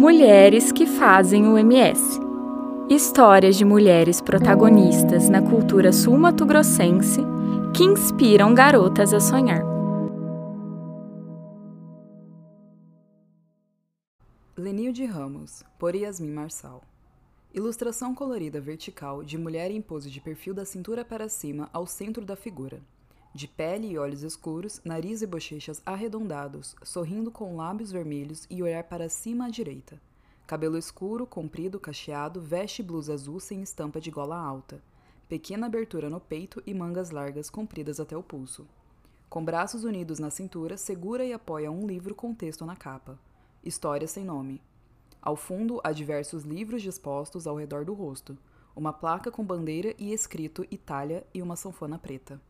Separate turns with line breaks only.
Mulheres que fazem o MS. Histórias de mulheres protagonistas na cultura sul-mato-grossense que inspiram garotas a sonhar.
Lenil de Ramos, por Yasmin Marçal. Ilustração colorida vertical de mulher em pose de perfil da cintura para cima ao centro da figura. De pele e olhos escuros, nariz e bochechas arredondados, sorrindo com lábios vermelhos e olhar para cima à direita. Cabelo escuro, comprido, cacheado, veste blusa azul sem estampa de gola alta. Pequena abertura no peito e mangas largas compridas até o pulso. Com braços unidos na cintura, segura e apoia um livro com texto na capa. História sem nome. Ao fundo, há diversos livros dispostos ao redor do rosto, uma placa com bandeira e escrito Itália e uma sanfona preta.